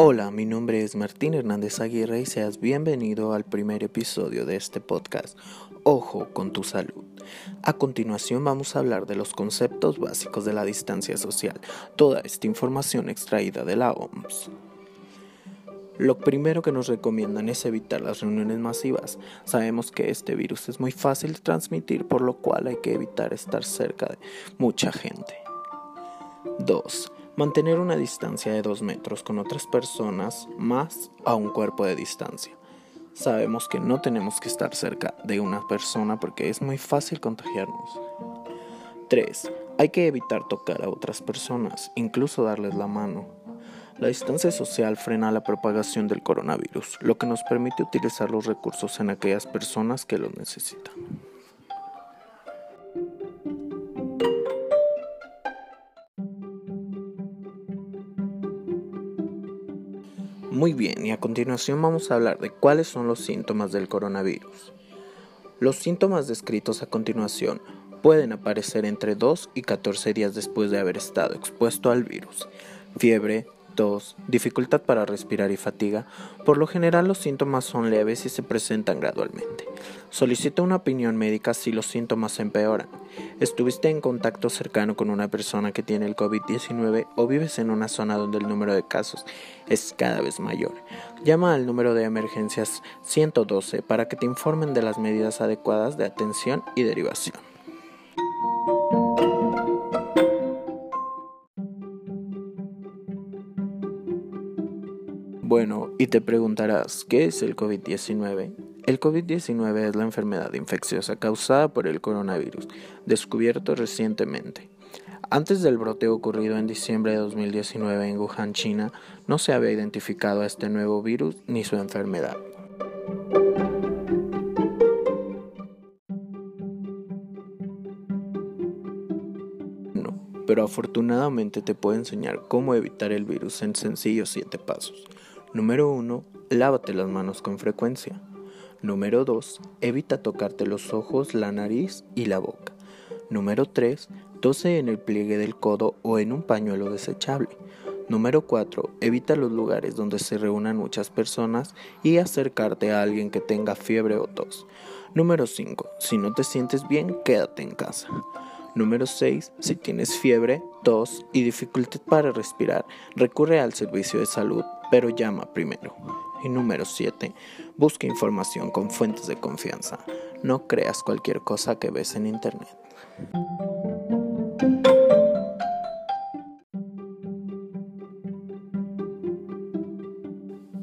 Hola, mi nombre es Martín Hernández Aguirre y seas bienvenido al primer episodio de este podcast, Ojo con tu salud. A continuación vamos a hablar de los conceptos básicos de la distancia social, toda esta información extraída de la OMS. Lo primero que nos recomiendan es evitar las reuniones masivas. Sabemos que este virus es muy fácil de transmitir, por lo cual hay que evitar estar cerca de mucha gente. 2 Mantener una distancia de 2 metros con otras personas más a un cuerpo de distancia. Sabemos que no tenemos que estar cerca de una persona porque es muy fácil contagiarnos. 3. Hay que evitar tocar a otras personas, incluso darles la mano. La distancia social frena la propagación del coronavirus, lo que nos permite utilizar los recursos en aquellas personas que los necesitan. Muy bien, y a continuación vamos a hablar de cuáles son los síntomas del coronavirus. Los síntomas descritos a continuación pueden aparecer entre 2 y 14 días después de haber estado expuesto al virus. Fiebre, tos, dificultad para respirar y fatiga, por lo general los síntomas son leves y se presentan gradualmente. Solicita una opinión médica si los síntomas empeoran. ¿Estuviste en contacto cercano con una persona que tiene el COVID-19 o vives en una zona donde el número de casos es cada vez mayor? Llama al número de emergencias 112 para que te informen de las medidas adecuadas de atención y derivación. Bueno, y te preguntarás, ¿qué es el COVID-19? El COVID-19 es la enfermedad infecciosa causada por el coronavirus, descubierto recientemente. Antes del brote ocurrido en diciembre de 2019 en Wuhan, China, no se había identificado a este nuevo virus ni su enfermedad. Pero afortunadamente te puedo enseñar cómo evitar el virus en sencillos 7 pasos. Número 1. Lávate las manos con frecuencia. Número 2. Evita tocarte los ojos, la nariz y la boca. Número 3. Tose en el pliegue del codo o en un pañuelo desechable. Número 4. Evita los lugares donde se reúnan muchas personas y acercarte a alguien que tenga fiebre o tos. Número 5. Si no te sientes bien, quédate en casa. Número 6. Si tienes fiebre, tos y dificultad para respirar, recurre al servicio de salud pero llama primero. Y número 7. Busca información con fuentes de confianza. No creas cualquier cosa que ves en Internet.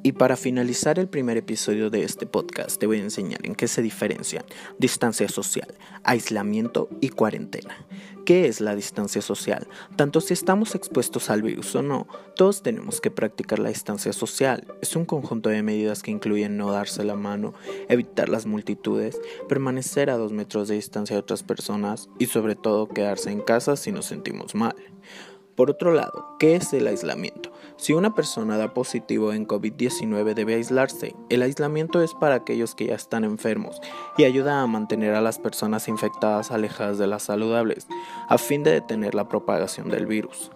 Y para finalizar el primer episodio de este podcast, te voy a enseñar en qué se diferencian distancia social, aislamiento y cuarentena. ¿Qué es la distancia social? Tanto si estamos expuestos al virus o no, todos tenemos que practicar la distancia social. Es un conjunto de medidas que incluyen no darse la mano, evitar las multitudes, permanecer a dos metros de distancia de otras personas y sobre todo quedarse en casa si nos sentimos mal. Por otro lado, ¿qué es el aislamiento? Si una persona da positivo en COVID-19 debe aislarse. El aislamiento es para aquellos que ya están enfermos y ayuda a mantener a las personas infectadas alejadas de las saludables, a fin de detener la propagación del virus.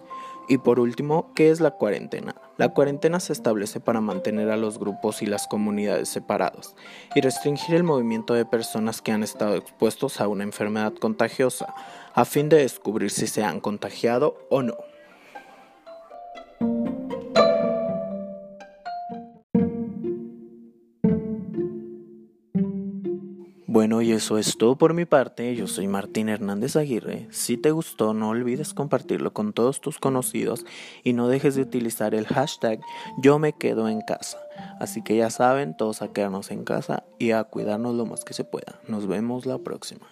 Y por último, ¿qué es la cuarentena? La cuarentena se establece para mantener a los grupos y las comunidades separados y restringir el movimiento de personas que han estado expuestos a una enfermedad contagiosa, a fin de descubrir si se han contagiado o no. Bueno, y eso es todo por mi parte. Yo soy Martín Hernández Aguirre. Si te gustó, no olvides compartirlo con todos tus conocidos y no dejes de utilizar el hashtag yo me quedo en casa. Así que ya saben, todos a quedarnos en casa y a cuidarnos lo más que se pueda. Nos vemos la próxima.